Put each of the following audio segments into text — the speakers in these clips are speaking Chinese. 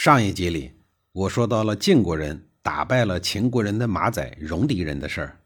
上一集里，我说到了晋国人打败了秦国人的马仔戎狄人的事儿。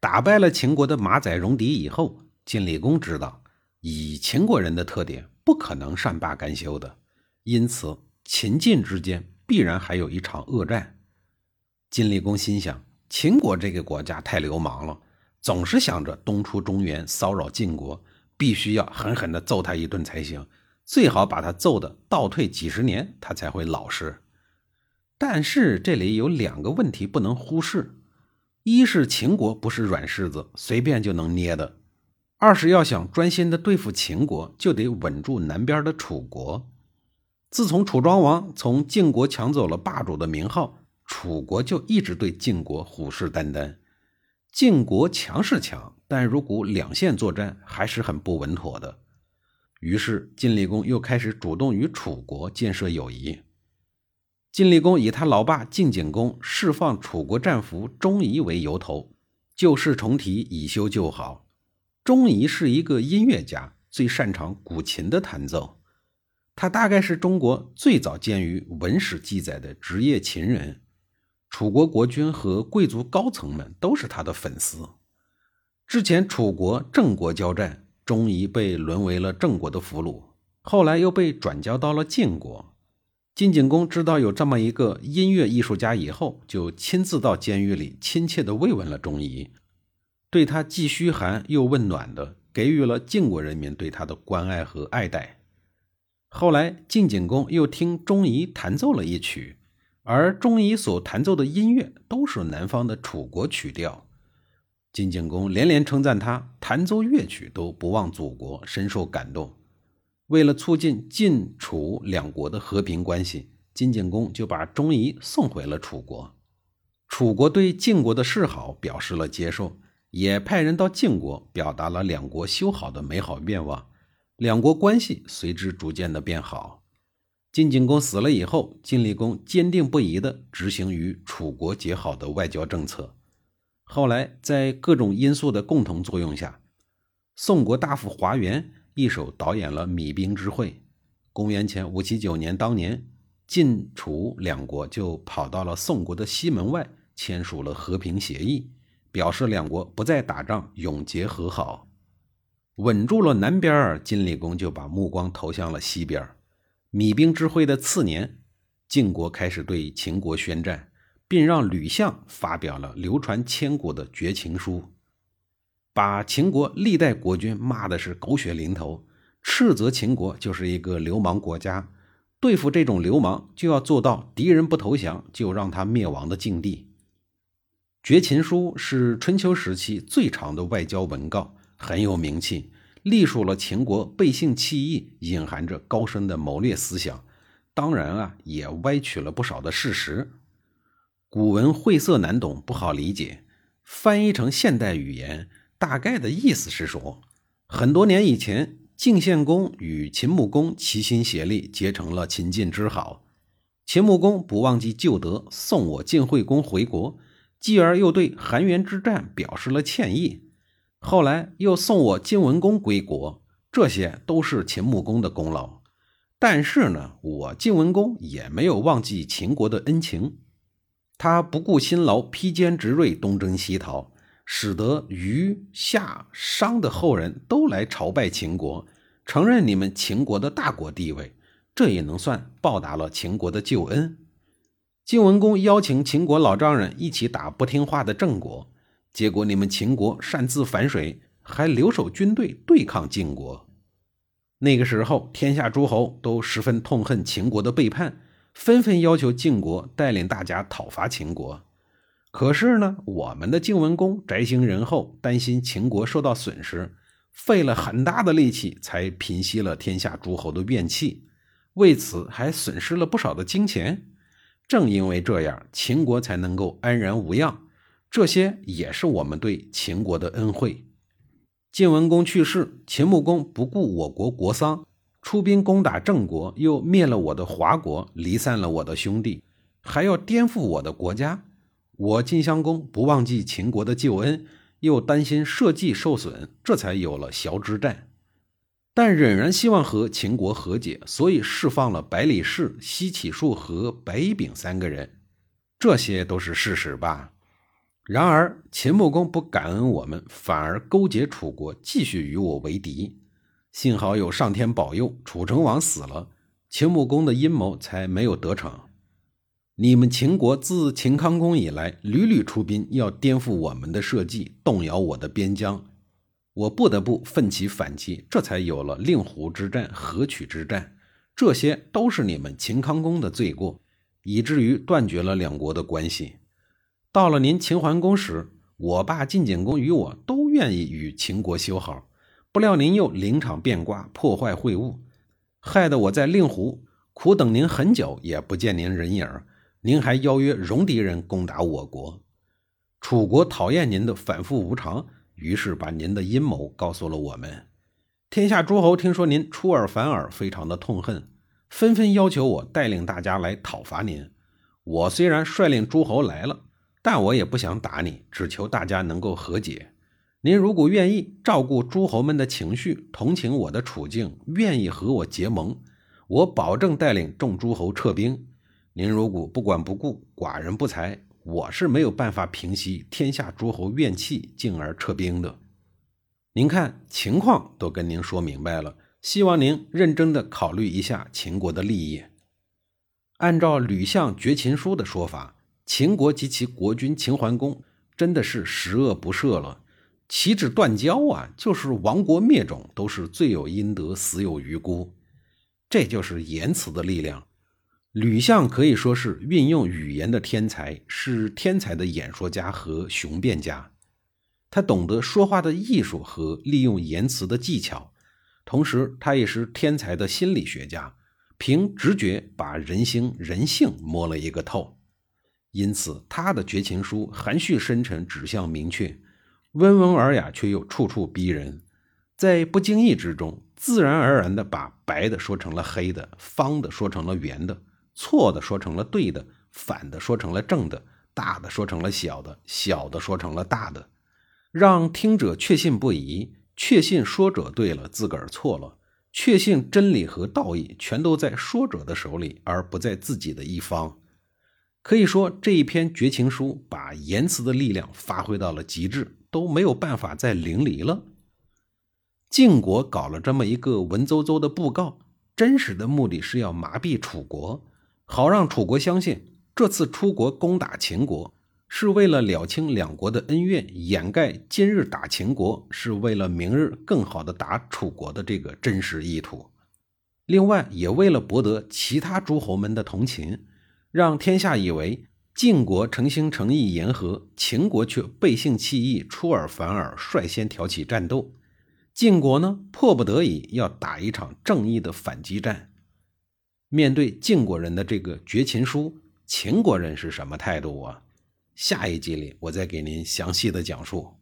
打败了秦国的马仔戎狄以后，晋厉公知道，以秦国人的特点，不可能善罢甘休的，因此秦晋之间必然还有一场恶战。晋厉公心想，秦国这个国家太流氓了，总是想着东出中原骚扰晋国，必须要狠狠地揍他一顿才行。最好把他揍的倒退几十年，他才会老实。但是这里有两个问题不能忽视：一是秦国不是软柿子，随便就能捏的；二是要想专心的对付秦国，就得稳住南边的楚国。自从楚庄王从晋国抢走了霸主的名号，楚国就一直对晋国虎视眈眈。晋国强是强，但如果两线作战，还是很不稳妥的。于是，晋厉公又开始主动与楚国建设友谊。晋厉公以他老爸晋景公释放楚国战俘钟仪为由头，旧事重提，以修旧好。钟仪是一个音乐家，最擅长古琴的弹奏。他大概是中国最早见于文史记载的职业琴人。楚国国君和贵族高层们都是他的粉丝。之前楚国郑国交战。钟仪被沦为了郑国的俘虏，后来又被转交到了晋国。晋景公知道有这么一个音乐艺术家以后，就亲自到监狱里亲切地慰问了钟仪，对他既嘘寒又问暖的，给予了晋国人民对他的关爱和爱戴。后来，晋景公又听钟仪弹奏了一曲，而钟仪所弹奏的音乐都是南方的楚国曲调。晋景公连连称赞他弹奏乐曲都不忘祖国，深受感动。为了促进晋楚两国的和平关系，晋景公就把钟仪送回了楚国。楚国对晋国的示好表示了接受，也派人到晋国表达了两国修好的美好愿望。两国关系随之逐渐的变好。晋景公死了以后，晋厉公坚定不移地执行与楚国结好的外交政策。后来，在各种因素的共同作用下，宋国大夫华元一手导演了弭兵之会。公元前五七九年，当年晋楚两国就跑到了宋国的西门外，签署了和平协议，表示两国不再打仗，永结和好。稳住了南边，晋厉公就把目光投向了西边。弭兵之会的次年，晋国开始对秦国宣战。并让吕相发表了流传千古的绝情书，把秦国历代国君骂的是狗血淋头，斥责秦国就是一个流氓国家，对付这种流氓就要做到敌人不投降就让他灭亡的境地。绝情书是春秋时期最长的外交文告，很有名气，隶属了秦国背信弃义、隐含着高深的谋略思想，当然啊，也歪曲了不少的事实。古文晦涩难懂，不好理解。翻译成现代语言，大概的意思是说，很多年以前，晋献公与秦穆公齐心协力，结成了秦晋之好。秦穆公不忘记旧德，送我晋惠公回国，继而又对韩元之战表示了歉意。后来又送我晋文公归国，这些都是秦穆公的功劳。但是呢，我晋文公也没有忘记秦国的恩情。他不顾辛劳，披坚执锐，东征西讨，使得虞、夏、商的后人都来朝拜秦国，承认你们秦国的大国地位，这也能算报答了秦国的救恩。晋文公邀请秦国老丈人一起打不听话的郑国，结果你们秦国擅自反水，还留守军队对抗晋国。那个时候，天下诸侯都十分痛恨秦国的背叛。纷纷要求晋国带领大家讨伐秦国，可是呢，我们的晋文公宅心仁厚，担心秦国受到损失，费了很大的力气才平息了天下诸侯的怨气。为此还损失了不少的金钱。正因为这样，秦国才能够安然无恙。这些也是我们对秦国的恩惠。晋文公去世，秦穆公不顾我国国丧，出兵攻打郑国，又灭了我的华国，离散了我的兄弟，还要颠覆我的国家。我晋襄公不忘记秦国的救恩，又担心社稷受损，这才有了崤之战。但仍然希望和秦国和解，所以释放了百里氏、西乞术和白乙丙三个人。这些都是事实吧？然而，秦穆公不感恩我们，反而勾结楚国，继续与我为敌。幸好有上天保佑，楚成王死了，秦穆公的阴谋才没有得逞。你们秦国自秦康公以来，屡屡出兵，要颠覆我们的社稷，动摇我的边疆，我不得不奋起反击，这才有了令狐之战、河曲之战。这些都是你们秦康公的罪过，以至于断绝了两国的关系。到了您秦桓公时，我爸晋景公与我都愿意与秦国修好，不料您又临场变卦，破坏会晤，害得我在令狐苦等您很久，也不见您人影您还邀约戎狄人攻打我国，楚国讨厌您的反复无常，于是把您的阴谋告诉了我们。天下诸侯听说您出尔反尔，非常的痛恨，纷纷要求我带领大家来讨伐您。我虽然率领诸侯来了。但我也不想打你，只求大家能够和解。您如果愿意照顾诸侯们的情绪，同情我的处境，愿意和我结盟，我保证带领众诸侯撤兵。您如果不管不顾，寡人不才，我是没有办法平息天下诸侯怨气，进而撤兵的。您看情况都跟您说明白了，希望您认真的考虑一下秦国的利益。按照吕相绝秦书的说法。秦国及其国君秦桓公真的是十恶不赦了，岂止断交啊，就是亡国灭种，都是罪有应得，死有余辜。这就是言辞的力量。吕相可以说是运用语言的天才，是天才的演说家和雄辩家。他懂得说话的艺术和利用言辞的技巧，同时他也是天才的心理学家，凭直觉把人心人性摸了一个透。因此，他的绝情书含蓄深沉，指向明确，温文尔雅却又处处逼人，在不经意之中，自然而然地把白的说成了黑的，方的说成了圆的，错的说成了对的，反的说成了正的，大的说成了小的，小的说成了大的，让听者确信不疑，确信说者对了，自个儿错了，确信真理和道义全都在说者的手里，而不在自己的一方。可以说，这一篇绝情书把言辞的力量发挥到了极致，都没有办法再淋漓了。晋国搞了这么一个文绉绉的布告，真实的目的是要麻痹楚国，好让楚国相信这次出国攻打秦国是为了了清两国的恩怨，掩盖今日打秦国是为了明日更好的打楚国的这个真实意图。另外，也为了博得其他诸侯们的同情。让天下以为晋国诚心诚意言和，秦国却背信弃义、出尔反尔，率先挑起战斗。晋国呢，迫不得已要打一场正义的反击战。面对晋国人的这个绝情书，秦国人是什么态度啊？下一集里我再给您详细的讲述。